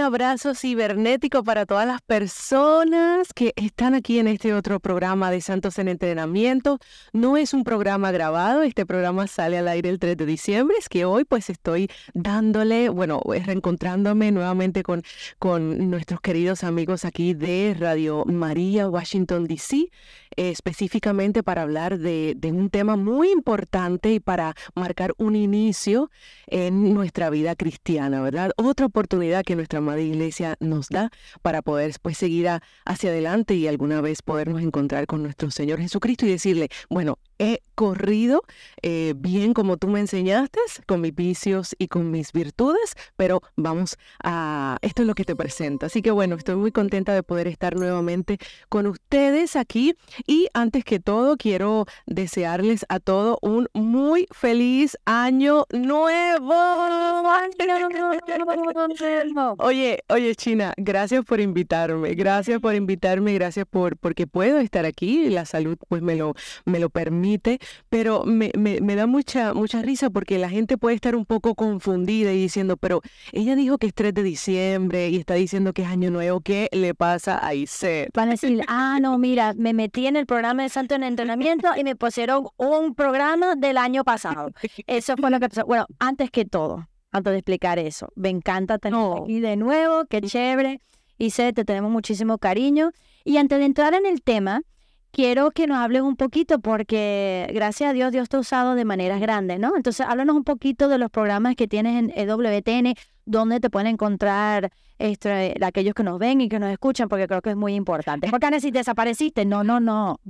abrazo cibernético para todas las personas que están aquí en este otro programa de Santos en Entrenamiento. No es un programa grabado, este programa sale al aire el 3 de diciembre, es que hoy pues estoy dándole, bueno, reencontrándome nuevamente con, con nuestros queridos amigos aquí de Radio María, Washington, D.C., específicamente para hablar de, de un tema muy importante y para marcar un inicio en nuestra vida cristiana, ¿verdad? Otra oportunidad que nuestra amada iglesia nos da para poder pues, seguir hacia adelante y alguna vez podernos encontrar con nuestro Señor Jesucristo y decirle, bueno, he corrido eh, bien como tú me enseñaste, con mis vicios y con mis virtudes, pero vamos a, esto es lo que te presento. Así que bueno, estoy muy contenta de poder estar nuevamente con ustedes aquí y antes que todo quiero desearles a todos un muy feliz año nuevo. Oye, oye China, gracias por invitarme, gracias por invitarme, gracias por porque puedo estar aquí, la salud pues me lo, me lo permite pero me, me, da mucha, mucha risa porque la gente puede estar un poco confundida y diciendo, pero ella dijo que es 3 de diciembre y está diciendo que es Año Nuevo, ¿qué le pasa a Iset? Van a decir, ah, no, mira, me metí en el programa de Santo en Entrenamiento y me pusieron un programa del año pasado. Eso fue lo que pasó. Bueno, antes que todo, antes de explicar eso, me encanta tener aquí de nuevo, qué chévere. Iset, te tenemos muchísimo cariño. Y antes de entrar en el tema, quiero que nos hables un poquito porque gracias a Dios Dios te ha usado de maneras grandes, ¿no? Entonces, háblanos un poquito de los programas que tienes en EWTN, dónde te pueden encontrar este, aquellos que nos ven y que nos escuchan, porque creo que es muy importante. Porque si desapareciste, no, no, no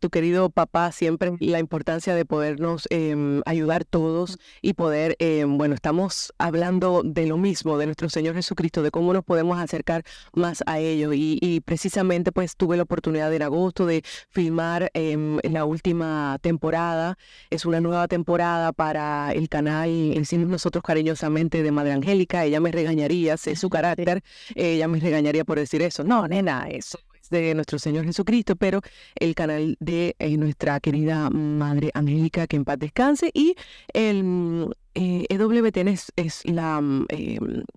tu querido papá siempre la importancia de podernos em, ayudar todos y poder, em, bueno, estamos hablando de lo mismo, de nuestro Señor Jesucristo, de cómo nos podemos acercar más a ello. Y, precisamente pues tuve la oportunidad en agosto de filmar em, la última temporada. Es una nueva temporada para el canal, decimos nosotros cariñosamente, de Madre Angélica. Ella me regañaría, sé su carácter, ella me regañaría por decir eso. No, nena, eso de nuestro Señor Jesucristo, pero el canal de eh, nuestra querida Madre Angélica, que en paz descanse, y el eh, EWTN es, es la, em,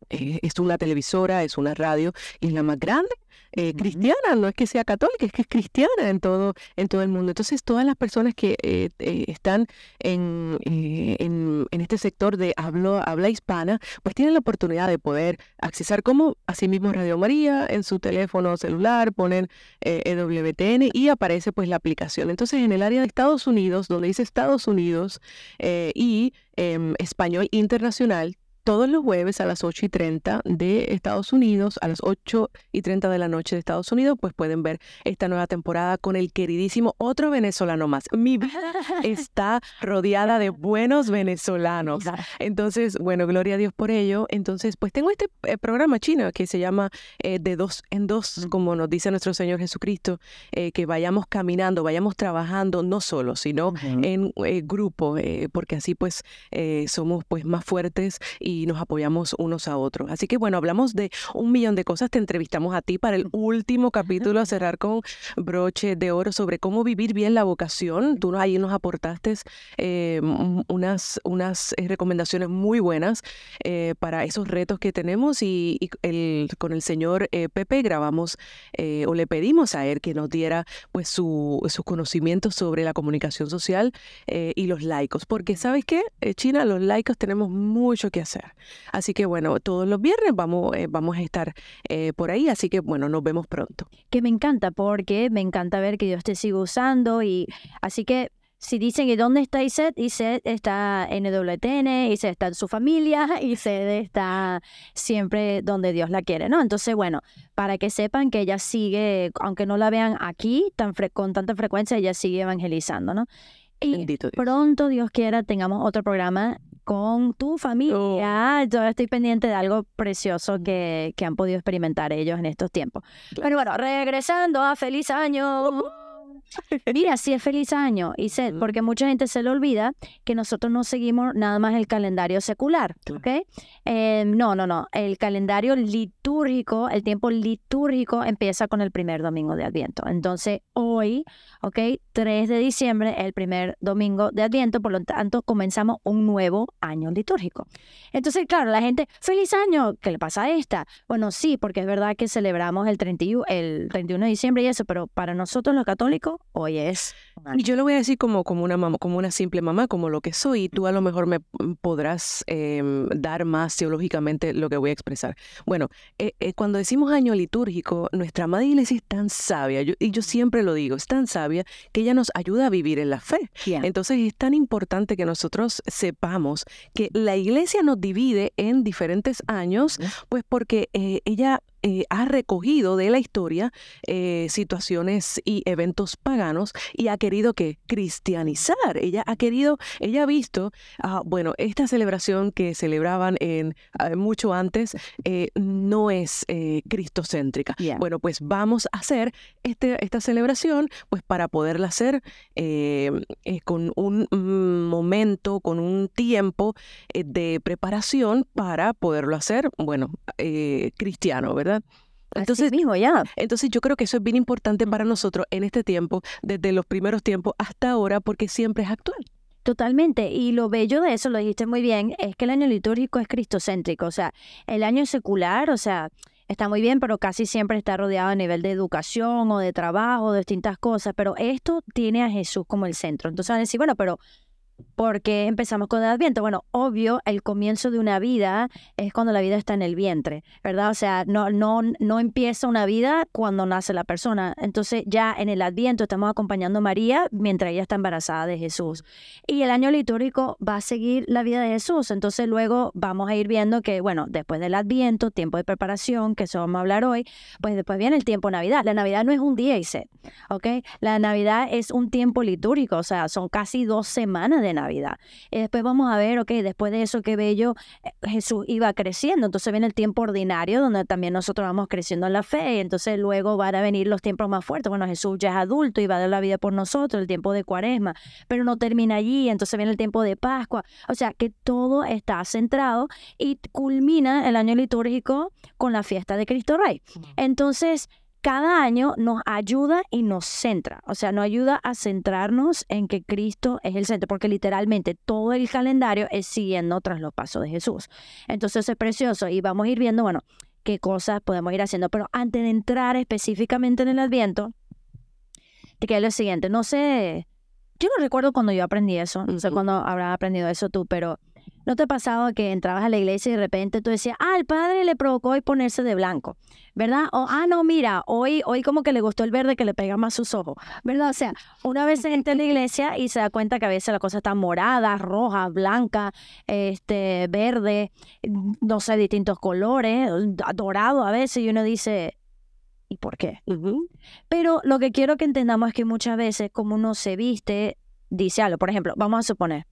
eh, es una televisora, es una radio, y es la más grande eh, cristiana, no es que sea católica, es que es cristiana en todo, en todo el mundo. Entonces, todas las personas que eh, eh, están en, en, este sector de hablo, habla hispana, pues tienen la oportunidad de poder accesar como asimismo Radio María en su teléfono celular, ponen EWTN y aparece pues la aplicación. Entonces, en el área de Estados Unidos, donde dice Estados Unidos y em, español internacional, todos los jueves a las 8 y 30 de Estados Unidos, a las 8 y 30 de la noche de Estados Unidos, pues pueden ver esta nueva temporada con el queridísimo otro venezolano más. Mi vida está rodeada de buenos venezolanos. Entonces, bueno, gloria a Dios por ello. Entonces, pues tengo este eh, programa chino que se llama eh, De dos en dos, como nos dice nuestro Señor Jesucristo, eh, que vayamos caminando, vayamos trabajando no solo, sino en grupo, porque así pues somos pues más fuertes y y nos apoyamos unos a otros. Así que bueno, hablamos de un millón de cosas. Te entrevistamos a ti para el último capítulo, a cerrar con broche de oro sobre cómo vivir bien la vocación. Tú ahí nos aportaste eh, unas, unas eh, recomendaciones muy buenas eh, para esos retos que tenemos y, el, con el señor Pepe grabamos o le pedimos a él que nos diera pues su, sus conocimientos sobre la comunicación social y los laicos. Porque, ¿sabes qué? China, los laicos tenemos mucho que hacer. Así que bueno, todos los viernes vamos, eh, vamos a estar eh, por ahí, así que bueno, nos vemos pronto. Que me encanta porque me encanta ver que Dios te sigue usando y así que si dicen que dónde está Iset, Iset está en WTN, Iset está en su familia, Iset está siempre donde Dios la quiere, ¿no? Entonces, bueno, para que sepan que ella sigue, aunque no la vean aquí tan con tanta frecuencia, ella sigue evangelizando, ¿no? Y pronto, Dios quiera, tengamos otro programa con tu familia. Yo estoy pendiente de algo precioso que, que, han podido experimentar ellos en estos tiempos. Pero bueno, regresando a feliz año. Mira, sí es feliz año, y sé, porque mucha gente se le olvida que nosotros no seguimos nada más el calendario secular, ¿ok? Eh, no, no, no. El calendario litúrgico, el tiempo litúrgico empieza con el primer domingo de Adviento. Entonces, hoy, ¿ok? 3 de diciembre, el primer domingo de Adviento, por lo tanto, comenzamos un nuevo año litúrgico. Entonces, claro, la gente, feliz año, ¿qué le pasa a esta? Bueno, sí, porque es verdad que celebramos el, 31, el 31 de diciembre y eso, pero para nosotros los católicos, hoy es. Y yo lo voy a decir como, como, una mamá, como una simple mamá, como lo que soy, y tú a lo mejor me podrás em, dar más teológicamente lo que voy a expresar. Bueno, eh, eh, cuando decimos año litúrgico, nuestra amada iglesia es tan sabia, y yo siempre lo digo, es tan sabia que ella nos ayuda a vivir en la fe. Entonces es tan importante que nosotros sepamos que la iglesia nos divide en diferentes años, pues porque eh, ella eh, ha recogido de la historia eh, situaciones y eventos paganos y ha querido que cristianizar. Ella ha querido, ella ha visto, ah, bueno, esta celebración que celebraban en ah, mucho antes eh, no es cristocéntrica. Bueno, pues vamos a hacer este, esta celebración, pues para poderla hacer con un momento, con un tiempo de preparación para poderlo hacer, bueno, cristiano, ¿verdad? Entonces, mismo ya. Entonces yo creo que eso es bien importante para nosotros en este tiempo, desde los primeros tiempos hasta ahora, porque siempre es actual. Totalmente. Y lo bello de eso, lo dijiste muy bien, es que el año litúrgico es cristocéntrico. O sea, el año secular, o sea, está muy bien, pero casi siempre está rodeado a nivel de educación o de trabajo, de distintas cosas. Pero esto tiene a Jesús como el centro. Entonces van a decir, bueno, pero porque empezamos con el Adviento? Bueno, obvio, el comienzo de una vida es cuando la vida está en el vientre, ¿verdad? O sea, no, no, no empieza una vida cuando nace la persona. Entonces ya en el Adviento estamos acompañando a María mientras ella está embarazada de Jesús. Y el año litúrgico va a seguir la vida de Jesús. Entonces luego vamos a ir viendo que, bueno, después del Adviento, tiempo de preparación, que eso vamos a hablar hoy, pues después viene el tiempo Navidad. La Navidad no es un día y set, ¿ok? La Navidad es un tiempo litúrgico, o sea, son casi dos semanas de de Navidad. Y después vamos a ver, ok, después de eso, qué bello, eh, Jesús iba creciendo. Entonces viene el tiempo ordinario, donde también nosotros vamos creciendo en la fe. Y entonces luego van a venir los tiempos más fuertes. Bueno, Jesús ya es adulto y va a dar la vida por nosotros, el tiempo de cuaresma. Pero no termina allí. Entonces viene el tiempo de Pascua. O sea, que todo está centrado y culmina el año litúrgico con la fiesta de Cristo Rey. Entonces, cada año nos ayuda y nos centra, o sea, nos ayuda a centrarnos en que Cristo es el centro, porque literalmente todo el calendario es siguiendo tras los pasos de Jesús. Entonces es precioso y vamos a ir viendo, bueno, qué cosas podemos ir haciendo, pero antes de entrar específicamente en el Adviento, te queda lo siguiente, no sé, yo no recuerdo cuando yo aprendí eso, no sé cuándo habrás aprendido eso tú, pero ¿No te ha pasado que entrabas a la iglesia y de repente tú decías, ah, el padre le provocó hoy ponerse de blanco, ¿verdad? O, ah, no, mira, hoy, hoy como que le gustó el verde que le pega más sus ojos, ¿verdad? O sea, una vez se entra en la iglesia y se da cuenta que a veces la cosa está morada, roja, blanca, este, verde, no sé, distintos colores, dorado a veces, y uno dice, ¿y por qué? Pero lo que quiero que entendamos es que muchas veces como uno se viste, dice algo. Por ejemplo, vamos a suponer,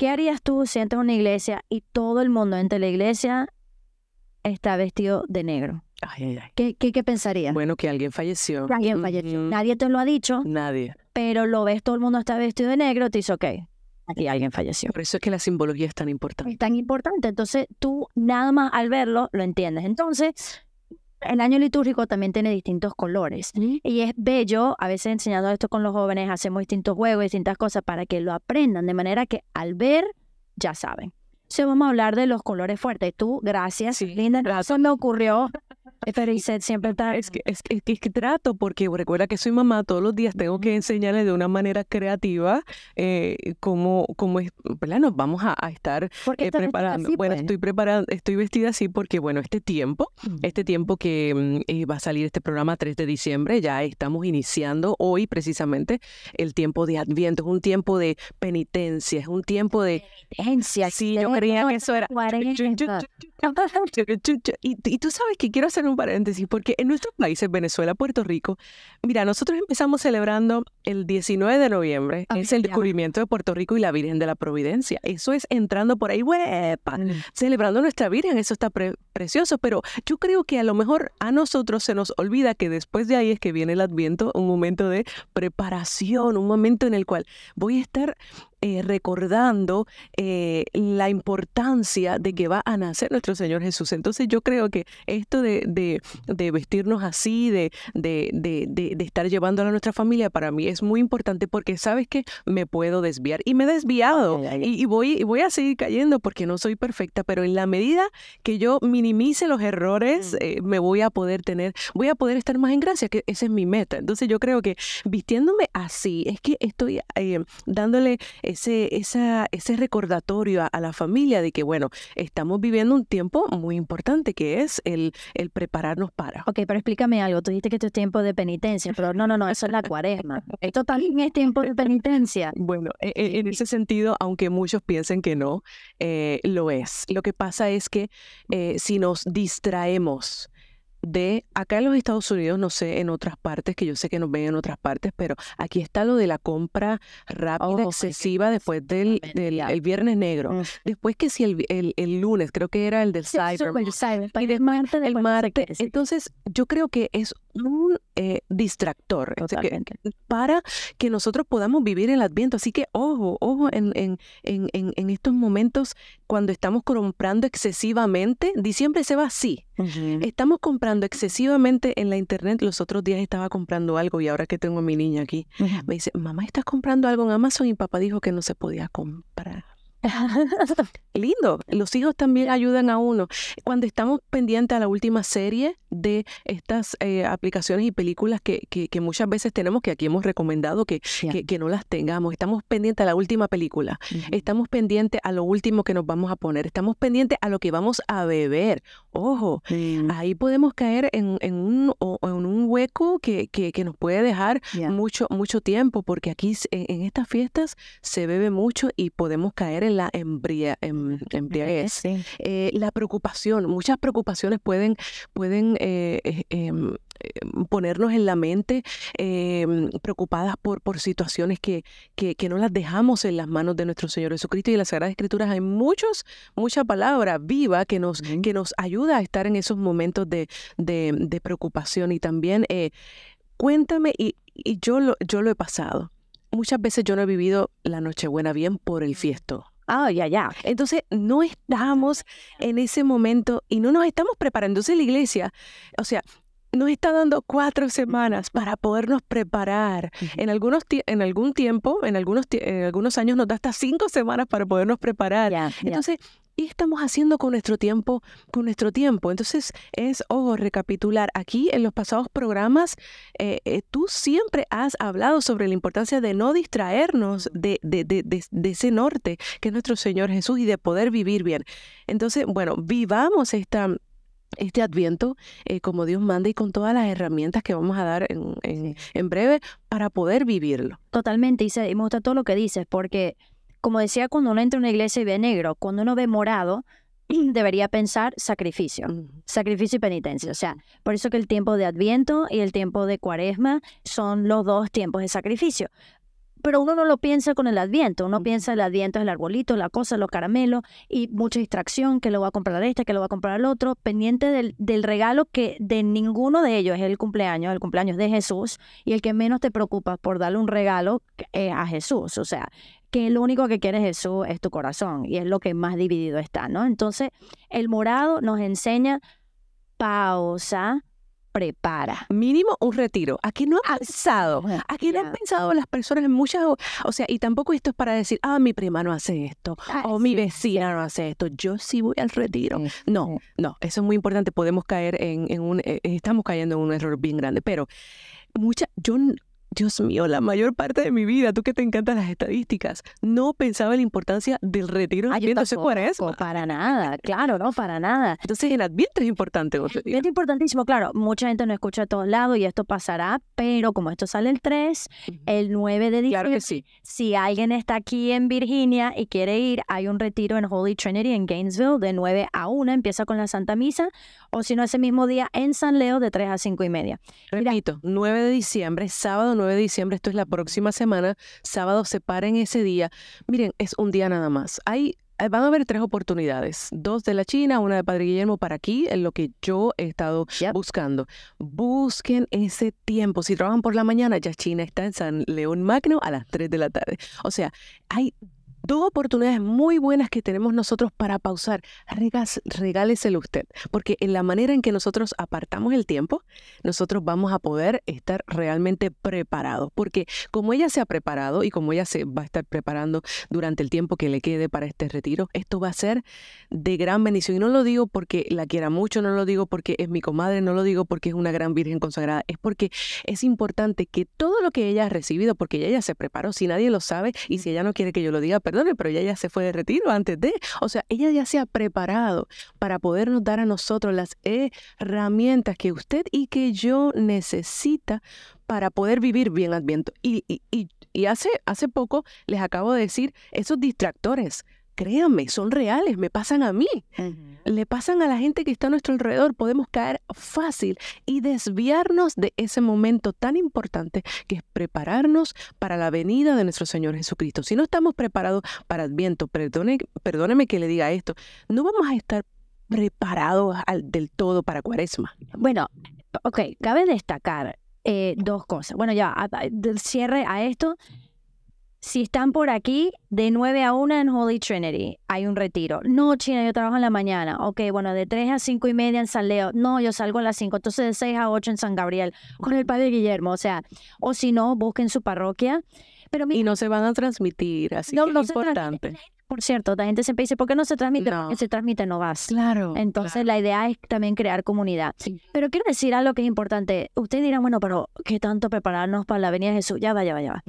¿Qué harías tú si entras a una iglesia y todo el mundo entre la iglesia está vestido de negro? Ay, ay, ay. ¿Qué, qué, pensarías? Bueno, que alguien falleció. alguien falleció. Nadie te lo ha dicho. Nadie. Pero lo ves, todo el mundo está vestido de negro, te dice, ok, aquí alguien falleció. Por eso es que la simbología es tan importante. Es tan importante. Entonces, tú nada más al verlo lo entiendes. Entonces, el año litúrgico también tiene distintos colores y es bello, a veces enseñando esto con los jóvenes, hacemos distintos juegos, distintas cosas para que lo aprendan, de manera que al ver ya saben. Si vamos a hablar de los colores fuertes. Tú, gracias, Linda. Eso me ocurrió pero siempre está... Es que, es, que, es que trato, porque recuerda que soy mamá, todos los días tengo que enseñarle de una manera creativa eh, cómo, cómo es, Nos vamos a, estar eh, preparando. bueno, pues? estoy preparando, estoy vestida así porque, bueno, este tiempo, este tiempo que mm, eh, va a salir este programa 3 de diciembre, ya estamos iniciando hoy precisamente el tiempo de Adviento, es un tiempo de penitencia, es un tiempo de... Penitencia. Sí, yo creía que eso era... Y, y tú sabes que quiero hacer un paréntesis, porque en nuestros países, Venezuela, Puerto Rico, mira, nosotros empezamos celebrando el 19 de noviembre es el descubrimiento de Puerto Rico y la Virgen de la Providencia. Eso es entrando por ahí, huepa, mm. celebrando nuestra Virgen. Eso está precioso, pero yo creo que a lo mejor a nosotros se nos olvida que después de ahí es que viene el Adviento, un momento de preparación, un momento en el cual voy a estar eh, recordando eh, la importancia de que va a nacer nuestro Señor Jesús. Entonces yo creo que esto de, de, vestirnos así, de, de, estar llevando a nuestra familia, para mí es muy importante porque sabes que me puedo desviar y me he desviado y, voy, y voy a seguir cayendo porque no soy perfecta, pero en la medida que yo minimice los errores, mm. eh, me voy a poder tener, voy a poder estar más en gracia, que esa es mi meta. Entonces yo creo que vistiéndome así, es que estoy dándole ese, esa, ese recordatorio a, la familia de que, bueno, estamos viviendo un tiempo muy importante que es el, el prepararnos para. Ok, pero explícame algo. Tú dijiste que esto es tiempo de penitencia, pero no, no, no, eso es la cuaresma. Esto también es tiempo de penitencia. Bueno, e, e, en, ese sentido, aunque muchos piensen que no, eh, lo es. Lo que pasa es que eh, si nos distraemos, de acá en los Estados Unidos, no sé, en otras partes, que yo sé que nos ven en otras partes, pero aquí está lo de la compra rápida, oh, excesiva después del, el viernes negro. Mm. Después que si el, el, lunes, creo que era el del Cyber. el martes. Entonces, yo creo que es un eh, distractor para que nosotros podamos vivir el Adviento. Así que ojo, ojo en, en, en, en estos momentos cuando estamos comprando excesivamente. Diciembre se va así. Estamos comprando excesivamente en la internet. Los otros días estaba comprando algo y ahora que tengo a mi niña aquí, me dice, mamá, ¿estás comprando algo en Amazon? Y papá dijo que no se podía comprar. Lindo, los hijos también ayudan a uno. Cuando estamos pendientes a la última serie de estas eh, aplicaciones y películas que, que, muchas veces tenemos, que aquí hemos recomendado que, que, no las tengamos, estamos pendientes a la última película, estamos pendientes a lo último que nos vamos a poner, estamos pendientes a lo que vamos a beber. Ojo, ahí podemos caer en, en, un, en un hueco que, que, nos puede dejar mucho, mucho tiempo, porque aquí en, estas fiestas se bebe mucho y podemos caer en la embria, em, embriaguez. Eh, la preocupación, muchas preocupaciones pueden, pueden eh, eh, em, ponernos en la mente em, preocupadas por, por situaciones que, que, no las dejamos en las manos de nuestro Señor Jesucristo. Y en las Sagradas Escrituras hay muchos, mucha palabra viva que nos, que nos ayuda a estar en esos momentos de, de, preocupación. Y también, cuéntame, y, y yo, lo, yo lo he pasado. Muchas veces yo no he vivido la Nochebuena bien por el fiesto. Ah, ya, ya. Entonces, no estamos en ese momento y no nos estamos preparando. Entonces, la iglesia, o sea, nos está dando cuatro semanas para podernos preparar. En algunos en algún tiempo, en algunos en algunos años nos da hasta cinco semanas para podernos preparar. Entonces, ¿qué estamos haciendo con nuestro tiempo? Con nuestro tiempo. Entonces, es, ojo, recapitular. Aquí en los pasados programas, eh, eh, tú siempre has hablado sobre la importancia de no distraernos de, de, de, de, ese norte, que es nuestro Señor Jesús, y de poder vivir bien. Entonces, bueno, vivamos esta este adviento eh, como Dios manda y con todas las herramientas que vamos a dar en, en, en breve para poder vivirlo. Totalmente, y, me gusta todo lo que dices, porque como decía, cuando uno entra a una iglesia y ve negro, cuando uno ve morado, debería pensar sacrificio, sacrificio y penitencia. O sea, por eso que el tiempo de Adviento y el tiempo de Cuaresma son los dos tiempos de sacrificio. Pero uno no lo piensa con el Adviento, uno piensa el Adviento es el arbolito, la cosa, los caramelos y mucha distracción, que lo va a comprar este, que lo va a comprar el otro, pendiente del, del regalo que de ninguno de ellos es el cumpleaños, el cumpleaños de Jesús y el que menos te preocupa por darle un regalo a Jesús. O sea, que lo único que quiere Jesús es tu corazón y es lo que más dividido está, ¿no? Entonces, el morado nos enseña pausa, prepara. Mínimo un retiro. Aquí no han pensado, aquí no han pensado las personas en muchas, o sea, y tampoco esto es para decir, ah, mi prima no hace esto, o mi vecina no hace esto, yo sí voy al retiro. No, no, eso es muy importante, podemos caer en, en un, eh, estamos cayendo en un error bien grande, pero mucha, yo Dios mío, la mayor parte de mi vida, tú que te encantan las estadísticas, no pensaba en la importancia del retiro en Adviento. eso. Para nada, claro, no, para nada. Entonces en Adviento es importante. Es importantísimo, claro. Mucha gente no escucha a todos lados y esto pasará, pero como esto sale el 3, el 9 de diciembre, claro que sí. si alguien está aquí en Virginia y quiere ir, hay un retiro en Holy Trinity en Gainesville de 9 a 1, empieza con la Santa Misa, o si no, ese mismo día en San Leo de 3 a 5 y media. Repito, 9 de diciembre, sábado 9 de diciembre, esto es la próxima semana, sábado, separen ese día. Miren, es un día nada más. Hay eh, van a haber tres oportunidades, dos de la China, una de Padre Guillermo para aquí, en lo que yo he estado buscando. Busquen ese tiempo. Si trabajan por la mañana, ya China está en San León Magno a las 3 de la tarde. O sea, hay dos oportunidades muy buenas que tenemos nosotros para pausar. regáleselo usted, porque en la manera en que nosotros apartamos el tiempo, nosotros vamos a poder estar realmente preparados, porque como ella se ha preparado y como ella se va a estar preparando durante el tiempo que le quede para este retiro, esto va a ser de gran bendición. Y no lo digo porque la quiera mucho, no lo digo porque es mi comadre, no lo digo porque es una gran virgen consagrada, es porque es importante que todo lo que ella ha recibido, porque ella ya se preparó, si nadie lo sabe y si ella no quiere que yo lo diga, perdone, pero ella ya se fue de retiro antes de. O sea, ella ya se ha preparado para podernos dar a nosotros las herramientas que usted y que yo necesita para poder vivir bien Adviento. Y, y, y, hace, hace poco les acabo de decir, esos distractores, créanme, son reales, me pasan a mí, le pasan a la gente que está a nuestro alrededor. Podemos caer fácil y desviarnos de ese momento tan importante que es prepararnos para la venida de nuestro Señor Jesucristo. Si no estamos preparados para Adviento, perdone, perdóneme que le diga esto, no vamos a estar preparados del todo para Cuaresma. Bueno, ok, cabe destacar eh, dos cosas. Bueno, ya, del cierre a esto, si están por aquí, de 9 a 1 en Holy Trinity hay un retiro. No, China, yo trabajo en la mañana. Ok, bueno, de 3 a 5 y media en San Leo. No, yo salgo a las 5. Entonces de 6 a 8 en San Gabriel con el Padre Guillermo. O sea, o si no, busquen su parroquia. Pero y no se van a transmitir, así no, que es importante. Por cierto, la gente siempre dice, ¿por qué no se transmite? No. Porque se transmite, no vas. Claro. Entonces, la idea es también crear comunidad. Pero quiero decir algo que es importante. Ustedes dirán, bueno, pero ¿qué tanto prepararnos para la venida de Jesús? Ya va, ya va, ya va.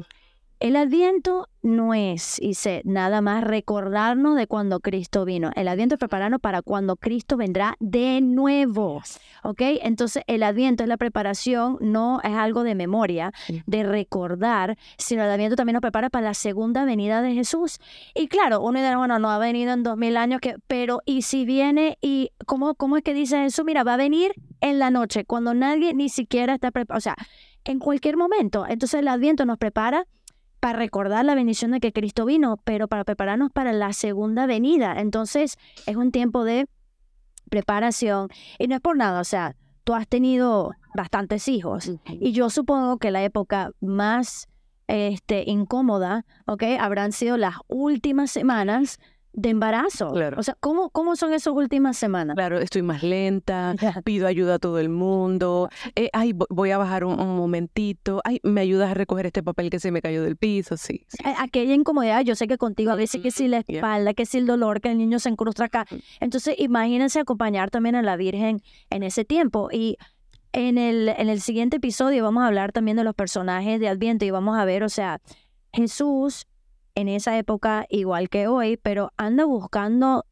El adviento no es, sé, nada más recordarnos de cuando Cristo vino. El adviento es prepararnos para cuando Cristo vendrá de nuevo. ¿Ok? Entonces, el adviento es la preparación, no es algo de memoria, de recordar, sino el adviento también nos prepara para la segunda venida de Jesús. Y claro, uno dirá, bueno, no ha venido en dos mil años, que, pero ¿y si viene? ¿Y cómo, cómo es que dice Jesús? Mira, va a venir en la noche, cuando nadie ni siquiera está preparado. O sea, en cualquier momento. Entonces, el adviento nos prepara para recordar la bendición de que Cristo vino, pero para prepararnos para la segunda venida. Entonces, es un tiempo de preparación. Y no es por nada, o sea, tú has tenido bastantes hijos. Y yo supongo que la época más este, incómoda, ¿ok? Habrán sido las últimas semanas de embarazo. Claro. O sea, ¿cómo, ¿cómo son esas últimas semanas? Claro, estoy más lenta, pido ayuda a todo el mundo, eh, ay, voy a bajar un, momentito, ay, me ayudas a recoger este papel que se me cayó del piso, sí. Aquella incomodidad, yo sé que contigo a veces que si la espalda, que si el dolor, que el niño se incrusta acá. Entonces, imagínense acompañar también a la Virgen en ese tiempo. Y en el, en el siguiente episodio vamos a hablar también de los personajes de Adviento y vamos a ver, o sea, Jesús en esa época igual que hoy, pero anda buscando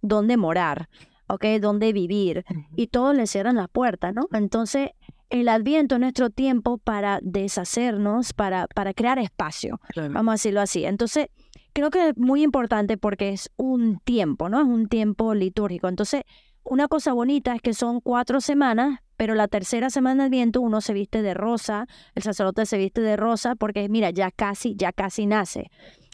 dónde morar, ¿ok? Dónde vivir. Y todos le cierran las puertas, ¿no? Entonces, el adviento es nuestro tiempo para deshacernos, para, para crear espacio, vamos a decirlo así. Entonces, creo que es muy importante porque es un tiempo, ¿no? Es un tiempo litúrgico. Entonces, una cosa bonita es que son cuatro semanas, pero la tercera semana del viento uno se viste de rosa, el sacerdote se viste de rosa porque mira, ya casi, ya casi nace.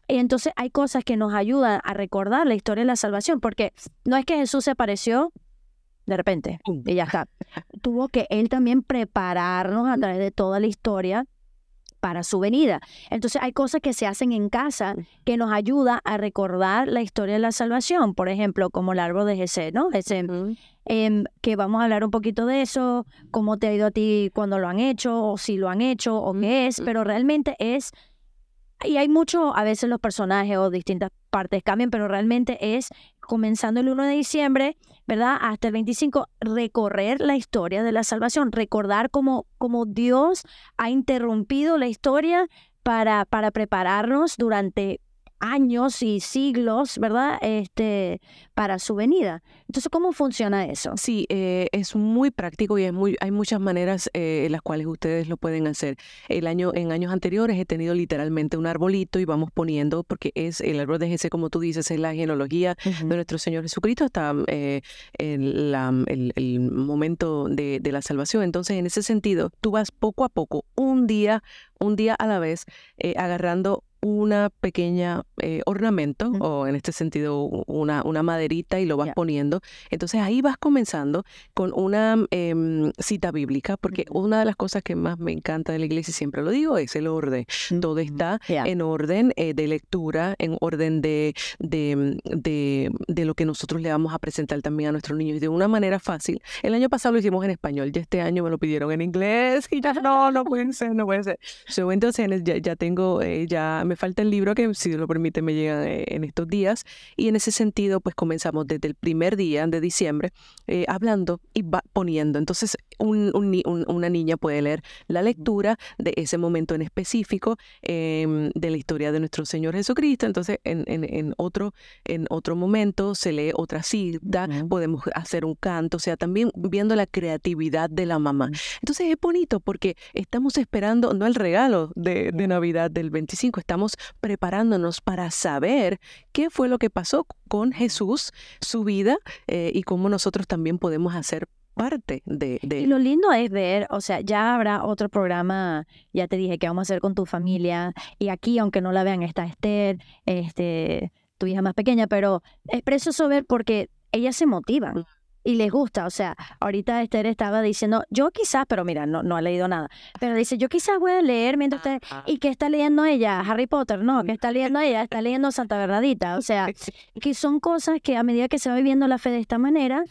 Y entonces hay cosas que nos ayudan a recordar la historia de la salvación, porque no es que Jesús se apareció de repente y ya está. Tuvo que él también prepararnos a través de toda la historia para su venida. Entonces hay cosas que se hacen en casa que nos ayuda a recordar la historia de la salvación, por ejemplo, como el árbol de Jesús, ¿no? Ese, em, que vamos a hablar un poquito de eso, cómo te ha ido a ti cuando lo han hecho, o si lo han hecho, o qué es, pero realmente es y hay mucho, a veces los personajes o distintas partes cambian, pero realmente es comenzando el 1 de diciembre, ¿verdad? Hasta el 25, recorrer la historia de la salvación, recordar cómo, cómo Dios ha interrumpido la historia para, para prepararnos durante años y siglos, ¿verdad? Este, para su venida. Entonces, ¿cómo funciona eso? Sí, eh, es muy práctico y es muy, hay muchas maneras eh, en las cuales ustedes lo pueden hacer. El año, en años anteriores he tenido literalmente un arbolito y vamos poniendo, porque es el árbol de Jesús, como tú dices, es la genealogía de nuestro Señor Jesucristo hasta eh, el, el, momento de, de la salvación. Entonces, en ese sentido, tú vas poco a poco, un día, un día a la vez, agarrando una pequeña eh, ornamento o en este sentido una, una maderita y lo vas poniendo. Entonces ahí vas comenzando con una em, cita bíblica porque una de las cosas que más me encanta de la iglesia, siempre lo digo, es el orden. Todo está en orden eh, de lectura, en orden de, de, de, de, lo que nosotros le vamos a presentar también a nuestros niños y de una manera fácil. El año pasado lo hicimos en español, ya este año me lo pidieron en inglés y ya no, no puede ser, no puede ser. entonces ya, ya tengo, eh, ya me falta el libro que, si lo permite, me llega eh, en estos días. Y en ese sentido, pues comenzamos desde el primer día de diciembre eh, hablando y va poniendo. Entonces, una niña puede leer la lectura de ese momento en específico em, de la historia de nuestro Señor Jesucristo. Entonces, en, en, otro, en otro momento se lee otra cita, podemos hacer un canto, o sea, también viendo la creatividad de la mamá. Entonces, es bonito porque estamos esperando, no el regalo de, de Navidad del 25, estamos preparándonos para saber qué fue lo que pasó con Jesús, su vida eh, y cómo nosotros también podemos hacer parte de, de... Y lo lindo es ver, o sea, ya habrá otro programa, ya te dije que vamos a hacer con tu familia, y aquí, aunque no la vean, está Esther, este, tu hija más pequeña, pero es precioso ver porque ellas se motivan y les gusta. O sea, ahorita Esther estaba diciendo, yo quizás, pero mira, no, no ha leído nada, pero dice, yo quizás voy a leer mientras usted, ¿y qué está leyendo ella? Harry Potter, no, ¿qué está leyendo ella? Está leyendo Santa Bernadita. O sea, que son cosas que a medida que se va viviendo la fe de esta manera,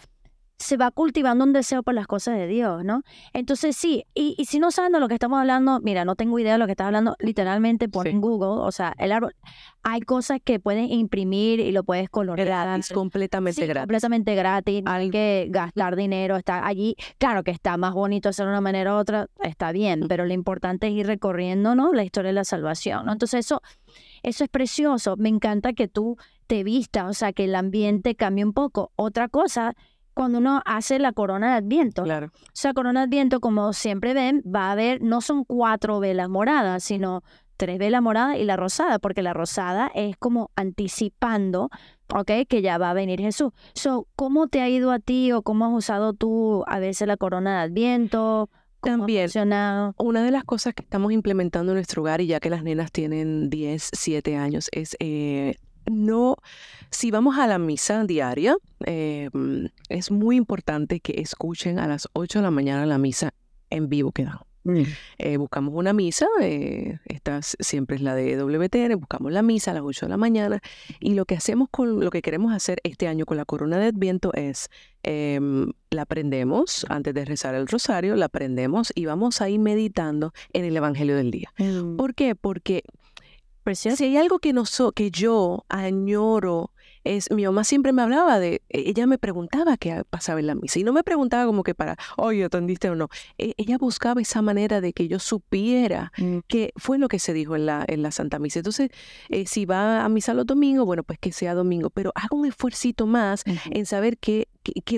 se va cultivando un deseo por las cosas de Dios, ¿no? Entonces sí, y, y, si no saben de lo que estamos hablando, mira, no tengo idea de lo que está hablando, literalmente por en Google, o sea, el árbol, hay cosas que pueden imprimir y lo puedes colorear. Es completamente gratis. Completamente gratis, no hay que gastar dinero, está allí, claro que está más bonito hacerlo de una manera u otra, está bien, pero lo importante es ir recorriendo, ¿no? La historia de la salvación, ¿no? Entonces eso, eso es precioso, me encanta que tú te vistas, o sea, que el ambiente cambie un poco. Otra cosa cuando uno hace la corona de Adviento. Claro. O sea, corona de Adviento, como siempre ven, va a haber, no son cuatro velas moradas, sino tres velas moradas y la rosada, porque la rosada es como anticipando, ¿ok? Que ya va a venir Jesús. So, ¿Cómo te ha ido a ti o cómo has usado tú a veces la corona de Adviento? También, una de las cosas que estamos implementando en nuestro hogar, y ya que las nenas tienen 10, 7 años, es eh, no, si vamos a la misa diaria, em, es muy importante que escuchen a las 8 de la mañana la misa en vivo que dan. Mm. Eh, buscamos una misa, eh, esta siempre es la de WTN, buscamos la misa a las 8 de la mañana y lo que hacemos con lo que queremos hacer este año con la corona de Adviento es em, la aprendemos antes de rezar el rosario, la aprendemos y vamos ahí meditando en el Evangelio del día. Mm. ¿Por qué? Porque si hay algo que, no que yo añoro es, mi mamá siempre me hablaba de, e, ella me preguntaba qué pasaba en la misa y no me preguntaba como que para, oye, ¿atendiste o no? E, ella buscaba esa manera de que yo supiera mm. qué fue lo que se dijo en la, en la Santa Misa. Entonces, eh, si va a misa los domingos, bueno, pues que sea domingo, pero haga un esfuercito más en saber qué,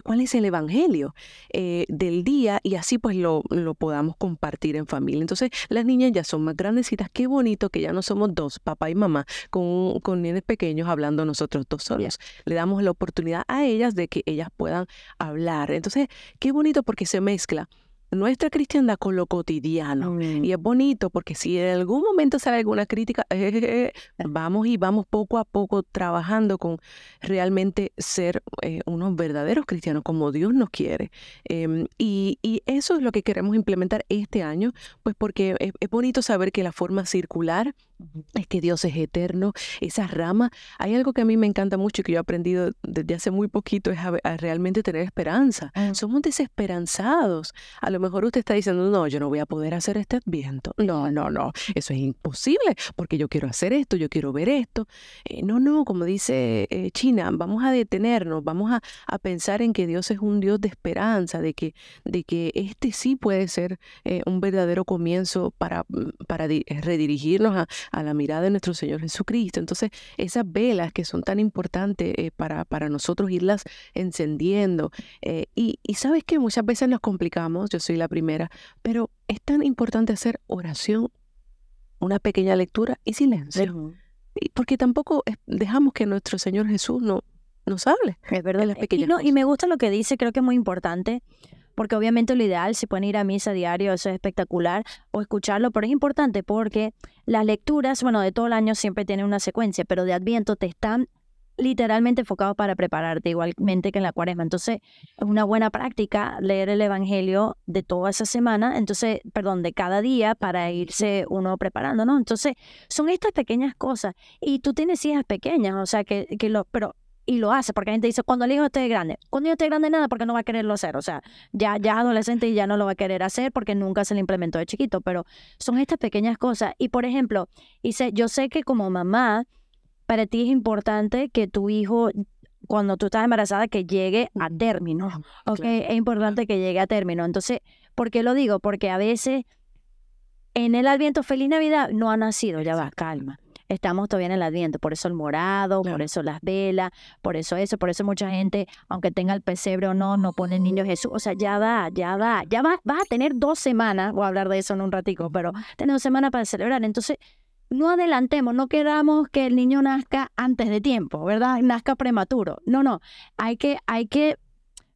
cuál es el evangelio eh, del día y así pues lo, lo, podamos compartir en familia. Entonces, las niñas ya son más grandecitas, qué bonito que ya no somos dos, papá y mamá, con, con niños pequeños hablando nosotros dos solos. Le damos la oportunidad a ellas de que ellas puedan hablar. Entonces, qué bonito porque se mezcla nuestra cristiandad con lo cotidiano. Y es bonito porque si en algún momento sale alguna crítica, eh, vamos y vamos poco a poco trabajando con realmente ser eh, unos verdaderos cristianos como Dios nos quiere. Em, y, eso es lo que queremos implementar este año, pues porque es bonito saber que la forma circular es que Dios es eterno, esa rama. Hay algo que a mí me encanta mucho y que yo he aprendido desde hace muy poquito, es a, realmente tener esperanza. Ah. Somos desesperanzados. A lo mejor usted está diciendo, no, yo no voy a poder hacer este adviento. No, no, no, eso es imposible porque yo quiero hacer esto, yo quiero ver esto. Eh, no, no, como dice eh, China, vamos a detenernos, vamos a, pensar en que Dios es un Dios de esperanza, de que, de que este sí puede ser eh, un verdadero comienzo para, para redirigirnos a a la mirada de nuestro Señor Jesucristo. Entonces, esas velas que son tan importantes eh, para, para nosotros irlas encendiendo. Eh, y, y sabes que muchas veces nos complicamos, yo soy la primera, pero es tan importante hacer oración, una pequeña lectura y silencio. Porque tampoco dejamos que nuestro Señor Jesús no, nos hable. Es verdad. las pequeñas y, y me gusta lo que dice, creo que es muy importante porque obviamente lo ideal, si pueden ir a misa diario, eso es espectacular, o escucharlo, pero es importante porque las lecturas, bueno, de todo el año siempre tienen una secuencia, pero de Adviento te están literalmente enfocados para prepararte, igualmente que en la cuaresma. Entonces, es una buena práctica leer el Evangelio de toda esa semana, entonces, perdón, de cada día para irse uno preparando, ¿no? Entonces, son estas pequeñas cosas. Y tú tienes hijas pequeñas, o sea, que, que lo, pero y lo hace, porque la gente dice, cuando el hijo esté grande, cuando hijo esté grande nada, porque no va a quererlo hacer, o sea, ya, ya adolescente y ya no lo va a querer hacer porque nunca se le implementó de chiquito, pero son estas pequeñas cosas. Y por ejemplo, dice, yo sé que como mamá, para ti es importante que tu hijo cuando tú estás embarazada que llegue a término, ¿ok? Es importante que llegue a término. Entonces, ¿por qué lo digo? Porque a veces en el Adviento, feliz Navidad, no ha nacido, ya va, calma estamos todavía en el Adviento, por eso el morado, por eso las velas, por eso eso, por eso mucha gente, aunque tenga el pesebre o no, no pone el niño Jesús, o sea, ya va, ya va, ya va, vas a tener dos semanas, voy a hablar de eso en un ratico, pero tener dos semanas para celebrar, entonces no adelantemos, no queramos que el niño nazca antes de tiempo, ¿verdad? Nazca prematuro. No, no, hay que, hay que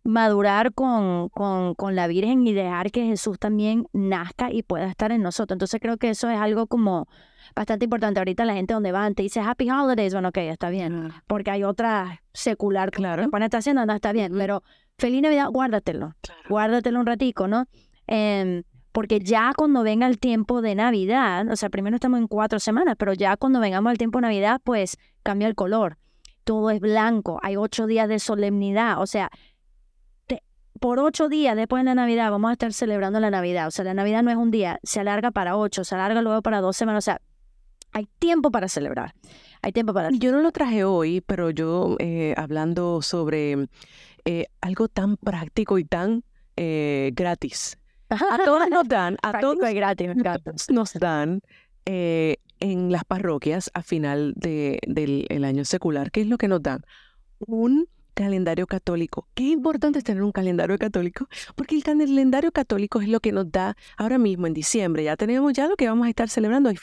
madurar con, con, con, la Virgen y dejar que Jesús también nazca y pueda estar en nosotros. Entonces creo que eso es algo como bastante importante. Ahorita la gente donde va te dice Happy Holidays, bueno, ok, está bien, porque hay otra secular claro. que está haciendo, no está bien, pero Feliz Navidad, guárdatelo, guárdatelo un ratico, ¿no? Em, porque ya cuando venga el tiempo de Navidad, o sea, primero estamos en cuatro semanas, pero ya cuando vengamos al tiempo de Navidad, pues cambia el color. Todo es blanco, hay ocho días de solemnidad, o sea, por ocho días después de la Navidad vamos a estar celebrando la Navidad. O sea, la Navidad no es un día, se alarga para ocho, se alarga luego para dos semanas. O sea, hay tiempo para celebrar. Hay tiempo para... Yo no lo traje hoy, pero yo eh, hablando sobre eh, algo tan práctico y tan eh, gratis. A todos nos dan, a todos gratis, nos dan en las parroquias a final de, del año secular. ¿Qué es lo que nos dan? Un calendario católico. Qué importante es tener un calendario católico, porque el calendario católico es lo que nos da ahora mismo en diciembre. Ya tenemos ya lo que vamos a estar celebrando. Hay,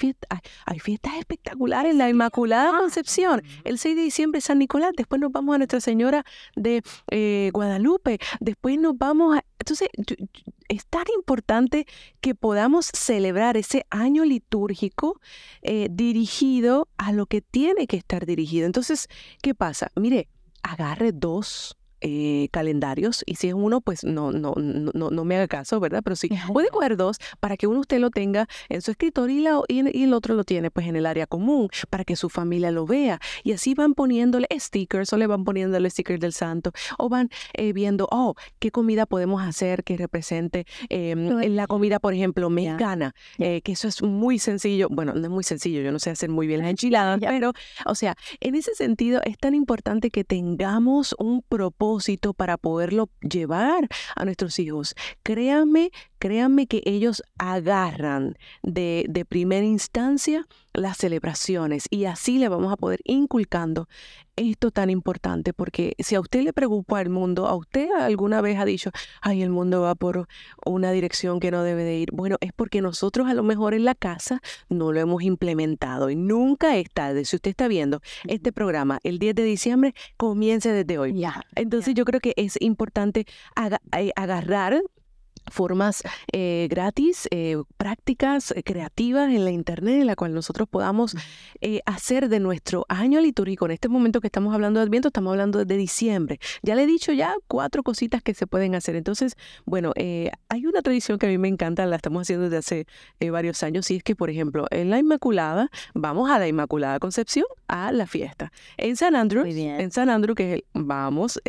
hay, fiestas espectaculares, la Inmaculada Concepción, el 6 de diciembre San Nicolás, después nos vamos a Nuestra Señora de eh, Guadalupe, después nos vamos a... Entonces, es tan importante que podamos celebrar ese año litúrgico eh, dirigido a lo que tiene que estar dirigido. Entonces, ¿qué pasa? Mire, agarre dos eh, calendarios y si es uno, pues no, no, no, no me haga caso, ¿verdad? Pero sí, puede coger dos para que uno usted lo tenga en su escritorio y, y, el otro lo tiene pues en el área común para que su familia lo vea. Y así van poniéndole stickers o le van poniéndole stickers del santo o van eh, viendo, oh, qué comida podemos hacer que represente em, la comida, por ejemplo, mexicana, eh, que eso es muy sencillo. Bueno, no es muy sencillo, yo no sé hacer muy bien las enchiladas, pero, o sea, en ese sentido es tan importante que tengamos un propósito para poderlo llevar a nuestros hijos. Créanme, créanme que ellos agarran de, de primera instancia las celebraciones y así le vamos a poder inculcando esto tan importante porque si a usted le preocupa el mundo, a usted alguna vez ha dicho, ay, el mundo va por una dirección que no debe de ir. Bueno, es porque nosotros a lo mejor en la casa no lo hemos implementado y nunca es tarde. Si usted está viendo este programa el 10 de diciembre, comience desde hoy. Entonces yo creo que es importante eh, agarrar formas eh, gratis, eh, prácticas eh, creativas en la internet en la cual nosotros podamos hacer de nuestro año litúrgico, en este momento que estamos hablando de Adviento, estamos hablando de diciembre. Ya le he dicho ya cuatro cositas que se pueden hacer. Entonces, bueno, hay una tradición que a mí me encanta, la estamos haciendo desde hace varios años, y es que, por ejemplo, en la Inmaculada, vamos a la Inmaculada Concepción, a la fiesta. En San Andrew, en San Andrew, que vamos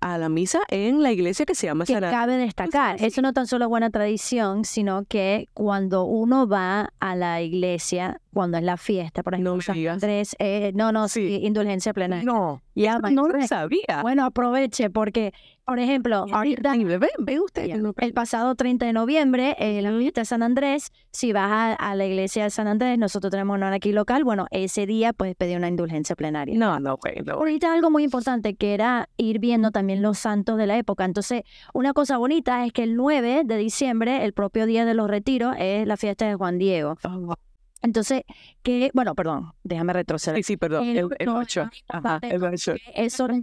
a la misa en la iglesia que se llama San Andrew. Cabe destacar, eso no tan solo buena tradición, sino que cuando uno va a la iglesia, cuando es la fiesta, por ejemplo, No me San digas. Andrés, eh, no, no, sí, indulgencia plena. No, Ya, no lo sabía. Bueno, aproveche porque, por ejemplo, ahorita ve, ve usted. No- el pasado 30 de noviembre, eh, la fiesta de San Andrés, si vas a, a la iglesia de San Andrés, nosotros tenemos una aquí local, bueno, ese día puedes pedir una indulgencia plenaria. No, no, güey, no. Ahorita algo muy importante que era ir viendo también los santos de la época. Entonces, una cosa bonita es que el 9 de diciembre, el propio día de los retiros, es la fiesta de Juan Diego. Oh, Entonces, que, bueno, perdón, déjame retroceder. Sí, sí, perdón. El- El, el no, ocho. más Ajá, importante, el ocho. Eso es la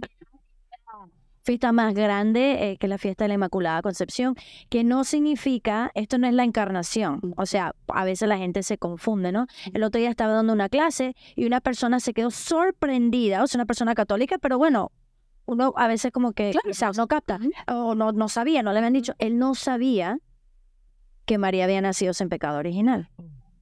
fiesta más grande eh, que la fiesta de la Inmaculada Concepción, que no significa, esto no es la encarnación, o sea, a veces la gente se confunde, ¿no? El otro día estaba dando una clase y una persona se quedó sorprendida, o sea, una persona católica, pero bueno, uno a veces como que Claro. quizás no capta, o no, no sabía, no le habían dicho, él no sabía que María había nacido sin pecado original.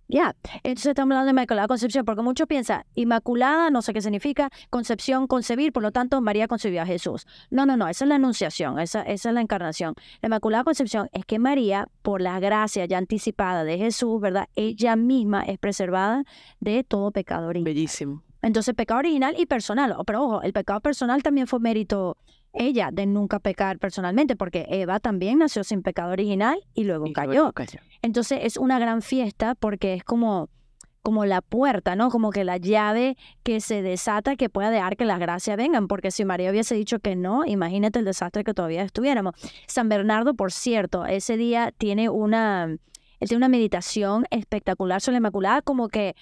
Ya, entonces estamos hablando de Inmaculada Concepción, porque muchos piensan, Inmaculada, no sé qué significa, concepción, concebir, por lo tanto, María concibió a Jesús. No, no, no, esa es la anunciación, esa, esa es la encarnación. La Inmaculada Concepción es que María, por la gracia ya anticipada de Jesús, ¿verdad? Ella misma es preservada de todo pecado original. Bellísimo. Entonces, pecado original y personal. Pero ojo, el pecado personal también fue mérito ella de nunca pecar personalmente, porque Eva también nació sin pecado original y luego Y cayó. luego cayó. Entonces es una gran fiesta porque es como, como la puerta, ¿no? Como que la llave que se desata que pueda dejar que las gracias vengan, porque si María hubiese dicho que no, imagínate el desastre que todavía estuviéramos. San Bernardo, por cierto, ese día tiene una, tiene una meditación espectacular sobre la Inmaculada, como que